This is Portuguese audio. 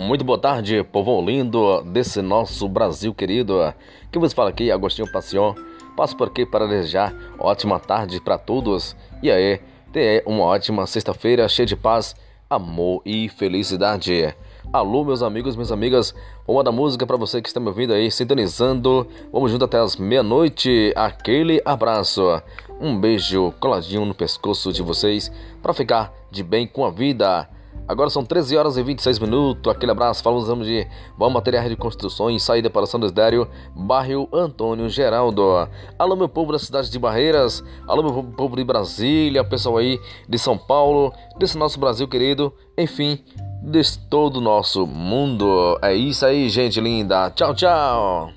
Muito boa tarde, povo lindo desse nosso Brasil querido. Que vos fala aqui, Agostinho Passion. Passo por aqui para desejar ótima tarde para todos. E aí, tenha uma ótima sexta-feira cheia de paz, amor e felicidade. Alô, meus amigos, minhas amigas. Vamos dar música para você que está me ouvindo aí, sintonizando. Vamos junto até as meia-noite. Aquele abraço. Um beijo coladinho no pescoço de vocês para ficar de bem com a vida. Agora são 13 horas e 26 minutos. Aquele abraço, falamos de Bom Materiais de Construções, saída para São Desidério, bairro Antônio Geraldo. Alô, meu povo da cidade de Barreiras. Alô, meu povo de Brasília, pessoal aí de São Paulo, desse nosso Brasil querido. Enfim, de todo o nosso mundo. É isso aí, gente linda. Tchau, tchau.